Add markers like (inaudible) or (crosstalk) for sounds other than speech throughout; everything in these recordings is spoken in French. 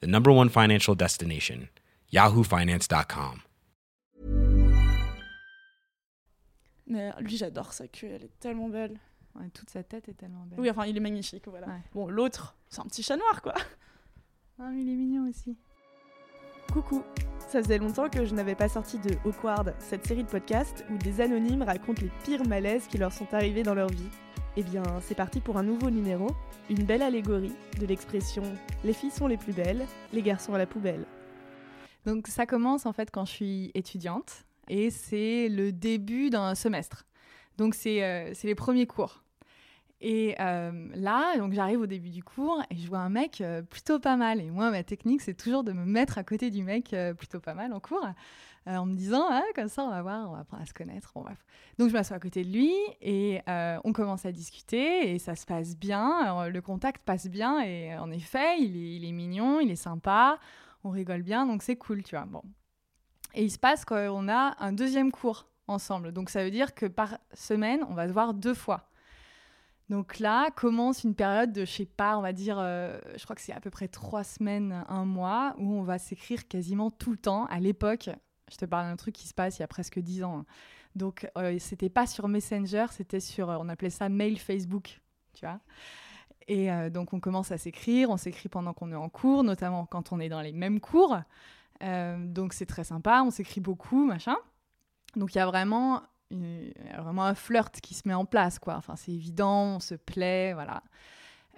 the number one financial destination, yahoofinance.com. Mais lui, j'adore sa queue, elle est tellement belle. Ouais, toute sa tête est tellement belle. Oui, enfin, il est magnifique, voilà. Ouais. Bon, l'autre, c'est un petit chat noir, quoi. Ah, mais il est mignon aussi. Coucou Ça faisait longtemps que je n'avais pas sorti de Awkward, cette série de podcasts où des anonymes racontent les pires malaises qui leur sont arrivés dans leur vie. Eh bien, c'est parti pour un nouveau numéro, une belle allégorie de l'expression « les filles sont les plus belles, les garçons à la poubelle Donc ça commence en fait quand je suis étudiante et c'est le début d'un semestre. Donc c'est euh, c'est les premiers cours. Et euh, là, donc j'arrive au début du cours et je vois un mec euh, plutôt pas mal. Et moi, ma technique, c'est toujours de me mettre à côté du mec euh, plutôt pas mal en cours, en me disant, ah, comme ça, on va voir, on va apprendre à se connaître. Donc je m'assois à côté de lui et on commence à discuter et ça se passe bien. Le contact passe bien et en effet, il est, il est mignon, il est sympa, on rigole bien, donc c'est cool, tu vois. Bon. Et il se passe qu'on a un deuxième cours ensemble. Donc ça veut dire que par semaine, on va se voir deux fois. Donc là commence une période de, je sais pas, on va dire, euh, je crois que c'est à peu près trois semaines, un mois, où on va s'écrire quasiment tout le temps. À l'époque, je te parle d'un truc qui se passe il y a presque dix ans. hein. Donc euh, c'était pas sur Messenger, c'était sur, euh, on appelait ça mail Facebook, tu vois. Et euh, donc on commence à s'écrire, on s'écrit pendant qu'on est en cours, notamment quand on est dans les mêmes cours. Donc c'est très sympa, on s'écrit beaucoup, machin. Donc il y a vraiment, une- vraiment un flirt qui se met en place, quoi. Enfin c'est évident, on se plaît, voilà.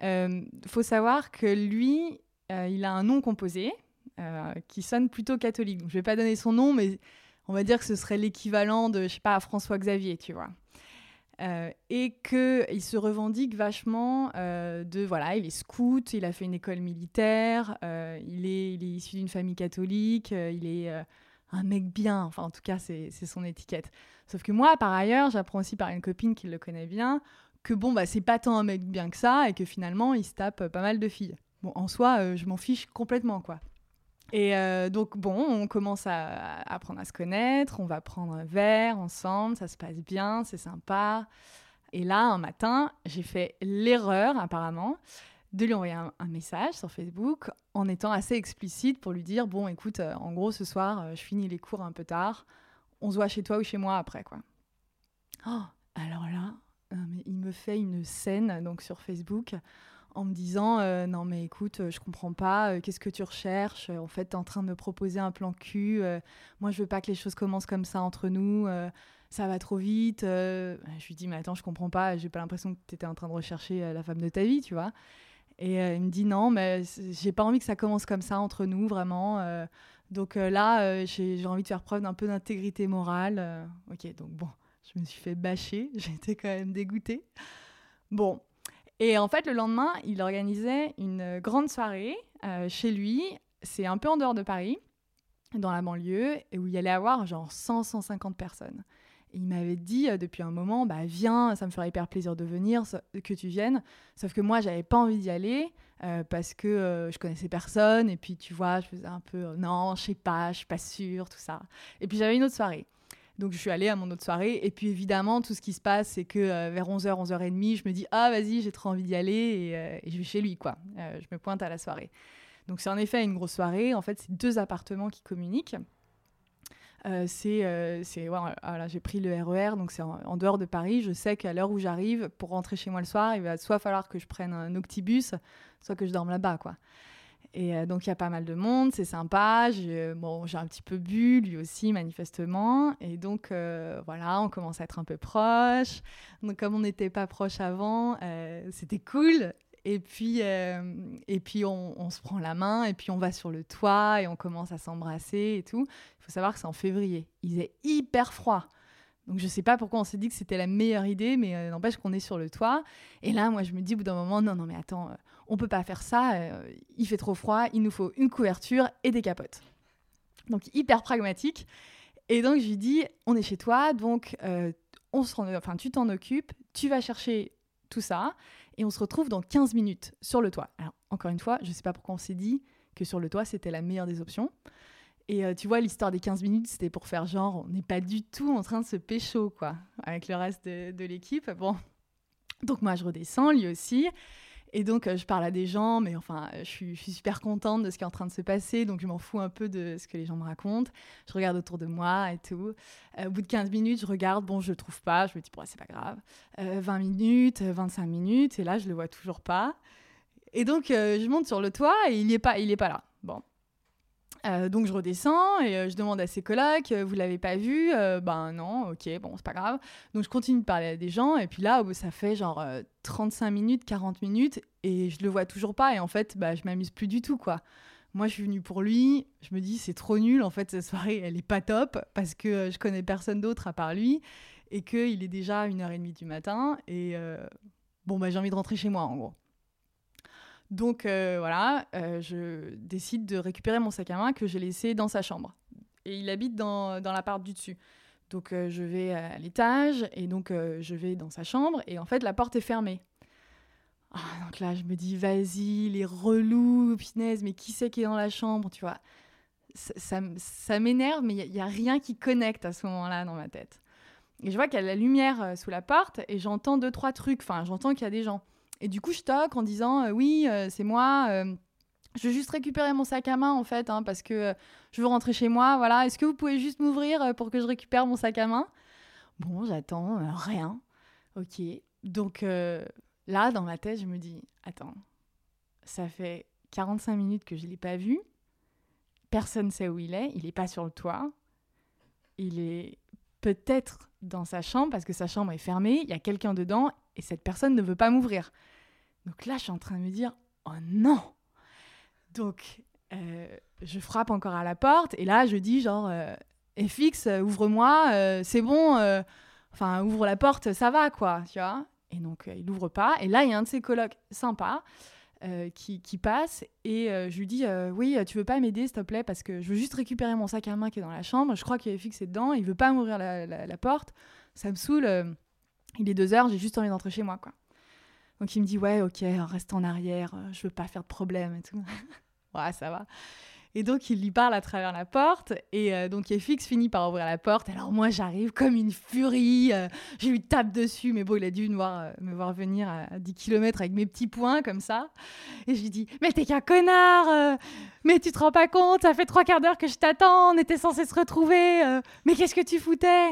Euh, faut savoir que lui, euh, il a un nom composé euh, qui sonne plutôt catholique. Je vais pas donner son nom, mais on va dire que ce serait l'équivalent de, je sais pas, François Xavier, tu vois. Euh, et qu'il se revendique vachement de voilà, il est scout, il a fait une école militaire, il, est, il est issu d'une famille catholique, il est un mec bien, enfin en tout cas c'est son étiquette. Sauf que moi par ailleurs, j'apprends aussi par une copine qui le connaît bien que bon bah c'est pas tant un mec bien que ça et que finalement il se tape euh, pas mal de filles. Bon en soi euh, je m'en fiche complètement quoi. Et euh, donc, bon, on commence à, à apprendre à se connaître, on va prendre un verre ensemble, ça se passe bien, c'est sympa. Et là, un matin, j'ai fait l'erreur, apparemment, de lui envoyer un, message sur Facebook en étant assez explicite pour lui dire Bon, écoute, euh, en gros, ce soir, euh, je finis les cours un peu tard, on se voit chez toi ou chez moi après, quoi. Oh, alors là, euh, il me fait une scène donc sur Facebook en me disant non mais écoute je comprends pas qu'est-ce que tu recherches? En fait tu es en train de me proposer un plan cul moi je veux pas que les choses commencent comme ça entre nous ça va trop vite je lui dis mais attends je comprends pas j'ai pas l'impression que tu étais en train de rechercher la femme de ta vie tu vois et euh, il me dit non mais j'ai pas envie que ça commence comme ça entre nous vraiment euh. donc euh, là j'ai envie de faire preuve d'un peu d'intégrité morale ok donc bon je me suis fait bâcher (laughs) j'étais quand même dégoûtée bon et en fait, le lendemain, il organisait une grande soirée chez lui. C'est un peu en dehors de Paris, dans la banlieue, et où il allait avoir genre 100-150 personnes. Il m'avait dit euh, depuis un moment, bah viens, ça me ferait hyper plaisir de venir, que tu viennes. Sauf que moi, j'avais pas envie d'y aller euh, parce que euh, je connaissais personne. Et puis, tu vois, je faisais un peu, euh, non, je sais pas, je suis pas sûre, tout ça. Et puis, j'avais une autre soirée. Donc je suis allée à mon autre soirée et puis évidemment tout ce qui se passe c'est que vers 11h, 11h30 je me dis ah vas-y j'ai trop envie d'y aller et, je vais chez lui quoi. Je me pointe à la soirée. Donc c'est en effet une grosse soirée, en fait c'est deux appartements qui communiquent. Euh, c'est, euh, c'est ouais, voilà, j'ai pris le RER, donc c'est en, dehors de Paris. Je sais qu'à l'heure où j'arrive, pour rentrer chez moi le soir, il va soit falloir que je prenne un octibus, soit que je dorme là-bas, quoi. Et euh, donc il y a pas mal de monde, c'est sympa. J'ai bon, j'ai un petit peu bu, lui aussi manifestement. Et donc euh, voilà, on commence à être un peu proches. Comme on n'était pas proches avant, euh, c'était cool. Et puis, euh, et puis on, se prend la main et puis on va sur le toit et on commence à s'embrasser et tout. Il faut savoir que c'est en février. Il est hyper froid. Donc je sais pas pourquoi on s'est dit que c'était la meilleure idée, mais euh, n'empêche qu'on est sur le toit. Et là, moi, je me dis au bout d'un moment, non, non, mais attends, euh, on peut pas faire ça. euh, il fait trop froid, il nous faut une couverture et des capotes. Donc hyper pragmatique. Et donc je lui dis, on est chez toi, donc on se rend- enfin, tu t'en occupes, tu vas chercher tout ça, et on se retrouve dans 15 minutes sur le toit. Alors encore une fois, je sais pas pourquoi on s'est dit que sur le toit, c'était la meilleure des options. Et euh, tu vois, l'histoire des 15 minutes, c'était pour faire genre, on n'est pas du tout en train de se pécho, quoi, avec le reste de l'équipe. Bon. Donc moi, je redescends, lui aussi. Et donc, euh, je parle à des gens, mais enfin, euh, je suis, super contente de ce qui est en train de se passer, donc je m'en fous un peu de ce que les gens me racontent. Je regarde autour de moi et tout. Euh, au bout de 15 minutes, je regarde, bon, je le trouve pas, je me dis, bon, c'est pas grave. Euh, 20 minutes, euh, 25 minutes, et là, je le vois toujours pas. Et donc, je monte sur le toit et il est pas, il pas là. Bon. Euh, donc je redescends et euh, je demande à ses colocs, euh, vous l'avez pas vu? Euh, Ben non, ok, bon, c'est pas grave. Donc je continue de parler à des gens et puis là, oh, ça fait genre euh, 35 minutes, 40 minutes et je le vois toujours pas et en fait, bah, je m'amuse plus du tout quoi. Moi, je suis venue pour lui, je me dis c'est trop nul, en fait, cette soirée, elle est pas top parce que je connais personne d'autre à part lui et qu'il est déjà 1h30 du matin et bon, bah, j'ai envie de rentrer chez moi en gros. Donc euh, voilà, euh, je décide de récupérer mon sac à main que j'ai laissé dans sa chambre. Et il habite dans, dans l'appart du dessus. Donc euh, je vais à l'étage et donc je vais dans sa chambre et en fait la porte est fermée. Ah, donc là je me dis vas-y, les relous, punaise, mais qui c'est qui est dans la chambre, tu vois? Ça, ça m'énerve, mais il n'y a, rien qui connecte à ce moment-là dans ma tête. Et je vois qu'il y a la lumière sous la porte et j'entends deux, trois trucs, enfin j'entends qu'il y a des gens. Et du coup, je toque en disant euh, Oui, euh, c'est moi. euh, je veux juste récupérer mon sac à main, en fait, hein, parce que je veux rentrer chez moi. Voilà. Est-ce que vous pouvez juste m'ouvrir pour que je récupère mon sac à main? Bon, j'attends, rien. Ok. Donc là, dans ma tête, je me dis Attends, ça fait 45 minutes que je ne l'ai pas vu. Personne ne sait où il est. Il n'est pas sur le toit. Il est peut-être dans sa chambre parce que sa chambre est fermée. Il y a quelqu'un dedans et cette personne ne veut pas m'ouvrir. Donc là, je suis en train de me dire, oh non Donc, euh, je frappe encore à la porte et là, je dis genre, euh, FX, ouvre-moi, euh, c'est bon, euh, enfin, ouvre la porte, ça va, quoi, tu vois? Et donc, il ouvre pas. Et là, il y a un de ses colocs sympa euh, qui, passe et euh, je lui dis, euh, oui, tu veux pas m'aider, s'il te plaît, parce que je veux juste récupérer mon sac à main qui est dans la chambre. Je crois FX est dedans, il veut pas m'ouvrir la, porte. Ça me saoule. il est deux heures, j'ai juste envie d'entrer chez moi, quoi. Donc il me dit ouais, ok, reste en arrière, je veux pas faire de problème et tout. (laughs) ouais, ça va. Et donc il lui parle à travers la porte et euh, donc FX finit par ouvrir la porte. Alors moi j'arrive comme une furie, euh, je lui tape dessus, mais bon il a dû me voir, euh, me voir venir à 10 km avec mes petits poings comme ça. Et je lui dis mais t'es qu'un connard, mais tu te rends pas compte, ça fait trois quarts d'heure que je t'attends, on était censés se retrouver, mais qu'est-ce que tu foutais?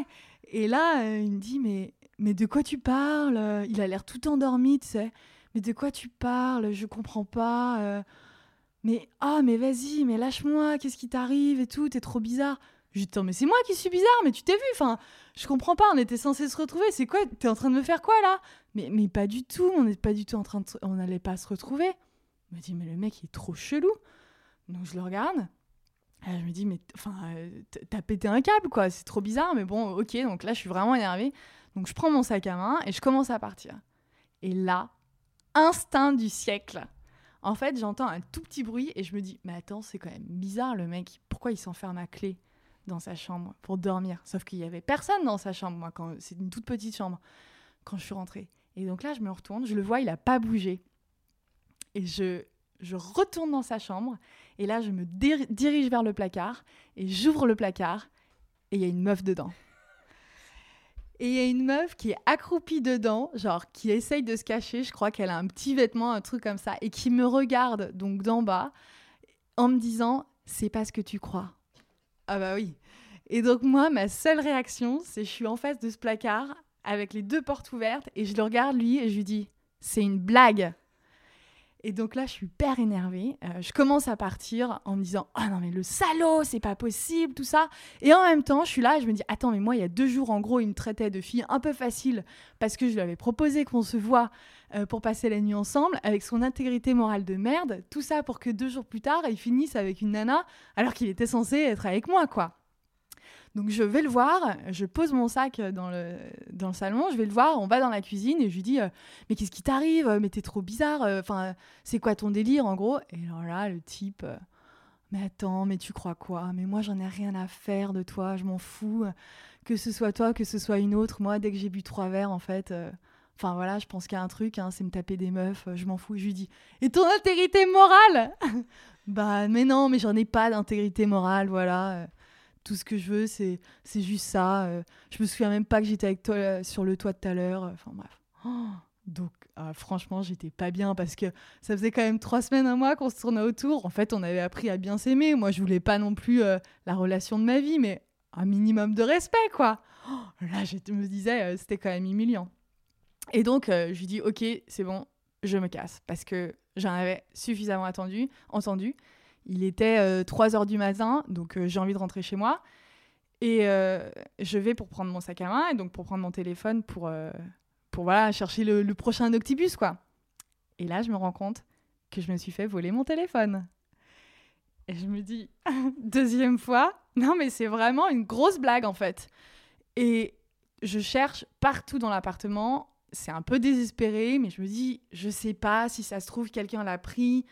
Et là il me dit mais mais de quoi tu parles? Il a l'air tout endormi, tu sais. Mais de quoi tu parles? Je comprends pas. Euh. Mais ah, mais vas-y, mais lâche-moi. Qu'est-ce qui t'arrive et tout T'es trop bizarre. Je dis, Attends, mais c'est moi qui suis bizarre. Mais tu t'es vu Enfin, je comprends pas. On était censés se retrouver. C'est quoi T'es en train de me faire quoi là? Mais mais pas du tout. On n'est pas du tout en train de. On n'allait pas se retrouver. Il me dit mais le mec il est trop chelou. Donc je le regarde. Et je me dis mais enfin euh, t'as pété un câble quoi. C'est trop bizarre. Mais bon, ok. Donc là je suis vraiment énervée. Donc je prends mon sac à main et je commence à partir. Et là, instinct du siècle. En fait, j'entends un tout petit bruit et je me dis, mais attends, c'est quand même bizarre le mec. Pourquoi il s'enferme à clé dans sa chambre pour dormir? Sauf qu'il y avait personne dans sa chambre, moi, quand c'est une toute petite chambre quand je suis rentrée. Et donc là, je me retourne, je le vois, il a pas bougé. Et je, je retourne dans sa chambre et là, je me dir- dirige vers le placard et j'ouvre le placard et il y a une meuf dedans. Et il y a une meuf qui est accroupie dedans, genre qui essaye de se cacher. Je crois qu'elle a un petit vêtement, un truc comme ça, et qui me regarde donc d'en bas en me disant C'est pas ce que tu crois. Ah bah oui. Et donc, moi, ma seule réaction, c'est je suis en face de ce placard avec les deux portes ouvertes et je le regarde lui et je lui dis C'est une blague. Et donc là, je suis hyper énervée. Euh, je commence à partir en me disant Ah non, mais le salaud, c'est pas possible, tout ça. Et en même temps, je suis là et je me dis Attends, mais moi, il y a deux jours, en gros, il me traitait de fille un peu facile parce que je lui avais proposé qu'on se voit euh, pour passer la nuit ensemble avec son intégrité morale de merde. Tout ça pour que deux jours plus tard, il finisse avec une nana alors qu'il était censé être avec moi, quoi. Donc je vais le voir, je pose mon sac dans le, dans le salon, je vais le voir, on va dans la cuisine et je lui dis euh, Mais qu'est-ce qui t'arrive? Mais t'es trop bizarre, euh, enfin, c'est quoi ton délire en gros? Et là, le type euh, Mais attends, mais tu crois quoi? Mais moi j'en ai rien à faire de toi, je m'en fous. Que ce soit toi, que ce soit une autre, moi dès que j'ai bu trois verres en fait. Enfin voilà, je pense qu'il y a un truc, hein, c'est me taper des meufs, je m'en fous. Je lui dis Et ton intégrité morale? (laughs) Bah mais non, mais j'en ai pas d'intégrité morale, voilà tout ce que je veux, c'est, juste ça. Euh. je me souviens même pas que j'étais avec toi euh, sur le toit tout à l'heure. Enfin bref. Oh. donc franchement, j'étais pas bien parce que ça faisait quand même trois semaines, un mois qu'on se tournait autour. En fait, on avait appris à bien s'aimer. Moi, je voulais pas non plus euh, la relation de ma vie, mais un minimum de respect, quoi. Oh, là, je me disais, c'était quand même humiliant. Et donc, je lui dis, ok, c'est bon, je me casse parce que j'en avais suffisamment attendu, entendu. Il était 3 euh, heures du matin, donc euh, j'ai envie de rentrer chez moi. Et euh, je vais pour prendre mon sac à main et donc pour prendre mon téléphone pour, pour voilà, chercher le, prochain Octibus, quoi. Et là, je me rends compte que je me suis fait voler mon téléphone. Et je me dis, (laughs) deuxième fois, non mais c'est vraiment une grosse blague en fait. Et je cherche partout dans l'appartement, c'est un peu désespéré, mais je me dis, je sais pas si ça se trouve, quelqu'un l'a pris,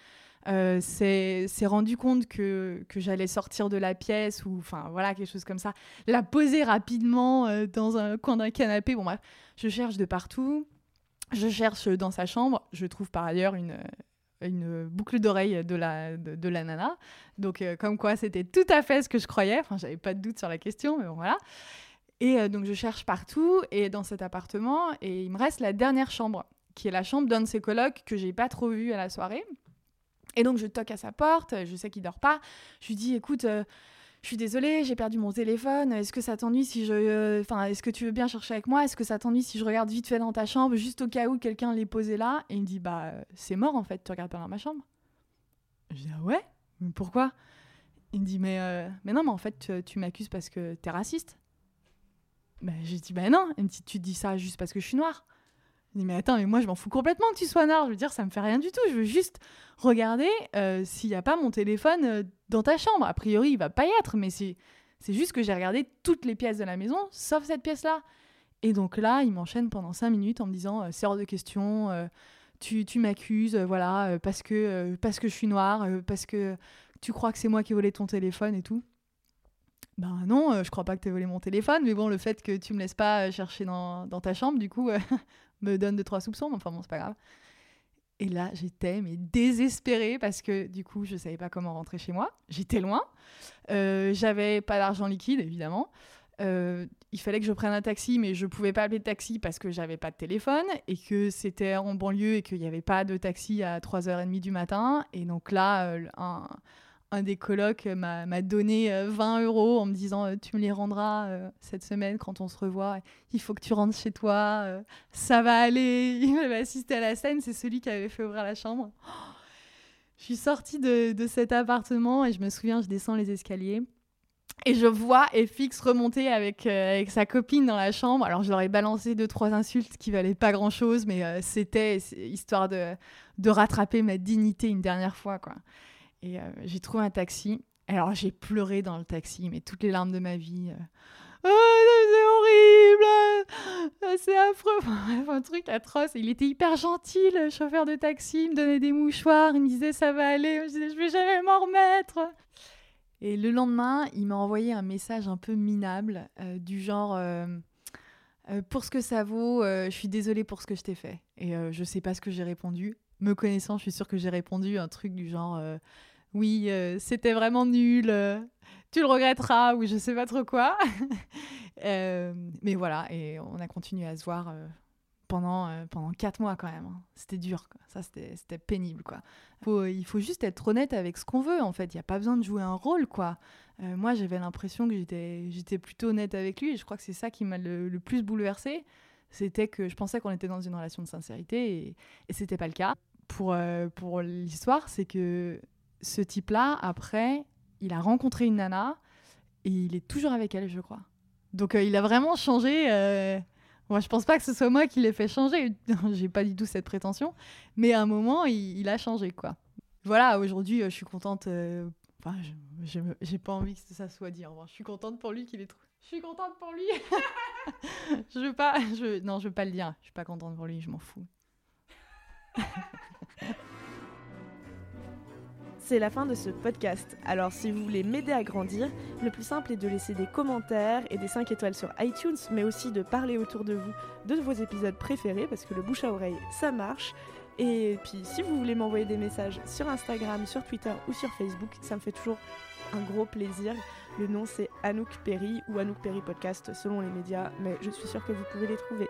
euh, s'est rendu compte que, j'allais sortir de la pièce ou enfin voilà quelque chose comme ça, la poser rapidement euh, dans un coin d'un canapé. Bon bref, je cherche de partout. Je cherche dans sa chambre. Je trouve par ailleurs une, boucle d'oreille de la, de, nana. Donc, euh, comme quoi, c'était tout à fait ce que je croyais. Enfin, j'avais pas de doute sur la question, mais bon, voilà. Et donc, je cherche partout et dans cet appartement. Et il me reste la dernière chambre, qui est la chambre d'un de ses colocs que j'ai pas trop vu à la soirée. Et donc je toque à sa porte, je sais qu'il dort pas. Je lui dis écoute, euh, je suis désolée, j'ai perdu mon téléphone. Est-ce que ça t'ennuie si je, euh, enfin, est-ce que tu veux bien chercher avec moi? Est-ce que ça t'ennuie si je regarde vite fait dans ta chambre, juste au cas où quelqu'un l'ait posé là? Et il me dit bah c'est mort en fait, tu regardes pas dans ma chambre. Je dis ah ouais, mais pourquoi? Il me dit mais euh, mais non mais en fait tu, m'accuses parce que t'es raciste. Ben, j'ai dit bah non. Il me tu dis ça juste parce que je suis noire. Je dis, mais attends, mais moi je m'en fous complètement que tu sois noir. Je veux dire, ça me fait rien du tout. Je veux juste regarder euh, s'il n'y a pas mon téléphone euh, dans ta chambre. A priori, il va pas y être, mais c'est, c'est juste que j'ai regardé toutes les pièces de la maison, sauf cette pièce-là. Et donc là, il m'enchaîne pendant cinq minutes en me disant, euh, c'est hors de question, tu, tu m'accuses, voilà, parce, que, parce que je suis noire, parce que tu crois que c'est moi qui ai volé ton téléphone et tout. Ben non, je crois pas que tu aies volé mon téléphone, mais bon, le fait que tu me laisses pas chercher dans, dans ta chambre, du coup, (laughs) me donne deux, trois soupçons, mais enfin bon, c'est pas grave. Et là, j'étais mais désespérée parce que du coup, je savais pas comment rentrer chez moi. J'étais loin. Euh, j'avais pas d'argent liquide, évidemment. Euh, il fallait que je prenne un taxi, mais je pouvais pas appeler de taxi parce que j'avais pas de téléphone et que c'était en banlieue et qu'il n'y avait pas de taxi à 3h30 du matin. Et donc là, euh, un, un des colocs m'a donné 20 euh, euros en me disant euh, tu me les rendras euh, cette semaine quand on se revoit. Il faut que tu rentres chez toi, ça va aller. (laughs) Il m'avait assisté à la scène, c'est celui qui avait fait ouvrir la chambre. (gasps) je suis sortie de, cet appartement et je me souviens, je descends les escaliers. Et je vois FX remonter avec, avec sa copine dans la chambre. Alors, je leur ai balancé deux, trois insultes qui valaient pas grand chose, mais c'était histoire de, de rattraper ma dignité une dernière fois, quoi. Et euh, j'ai trouvé un taxi. Alors j'ai pleuré dans le taxi, mais toutes les larmes de ma vie. Euh. Oh, c'est horrible C'est affreux (laughs) Un truc atroce. Il était hyper gentil, le chauffeur de taxi. Il me donnait des mouchoirs. Il me disait ça va aller. Je disais je vais jamais m'en remettre. Et le lendemain, il m'a envoyé un message un peu minable, euh, du genre Pour ce que ça vaut, je suis désolée pour ce que je t'ai fait. Et je sais pas ce que j'ai répondu. Me connaissant, je suis sûre que j'ai répondu un truc du genre oui, euh, c'était vraiment nul, euh, tu le regretteras, ou je sais pas trop quoi. (laughs) Euh, mais voilà, et on a continué à se voir pendant, pendant quatre mois quand même. Hein. C'était dur, ça c'était pénible. Quoi. il faut juste être honnête avec ce qu'on veut, en fait. Il n'y a pas besoin de jouer un rôle, quoi. moi, j'avais l'impression que j'étais plutôt honnête avec lui, et je crois que c'est ça qui m'a le, plus bouleversé. C'était que je pensais qu'on était dans une relation de sincérité, et, et c'était pas le cas. Pour, pour l'histoire, c'est que ce type-là, après, il a rencontré une nana et il est toujours avec elle, je crois. Donc euh, il a vraiment changé. Euh... Moi, je pense pas que ce soit moi qui l'ai fait changer. (laughs) J'ai pas du tout cette prétention. Mais à un moment, il, a changé, quoi. Voilà, aujourd'hui, euh, je suis contente. Enfin, j'ai pas envie que ça soit dit. Je suis contente pour lui qu'il ait, Je suis contente pour lui. (laughs) je veux pas, je, non, je veux pas le dire. Je suis pas contente pour lui, je m'en fous. (laughs) C'est la fin de ce podcast. Alors si vous voulez m'aider à grandir, le plus simple est de laisser des commentaires et des 5 étoiles sur iTunes, mais aussi de parler autour de vous de vos épisodes préférés, parce que le bouche à oreille, ça marche. Et puis si vous voulez m'envoyer des messages sur Instagram, sur Twitter ou sur Facebook, ça me fait toujours un gros plaisir. Le nom c'est Anouk Perry ou Anouk Perry Podcast selon les médias, mais je suis sûre que vous pouvez les trouver.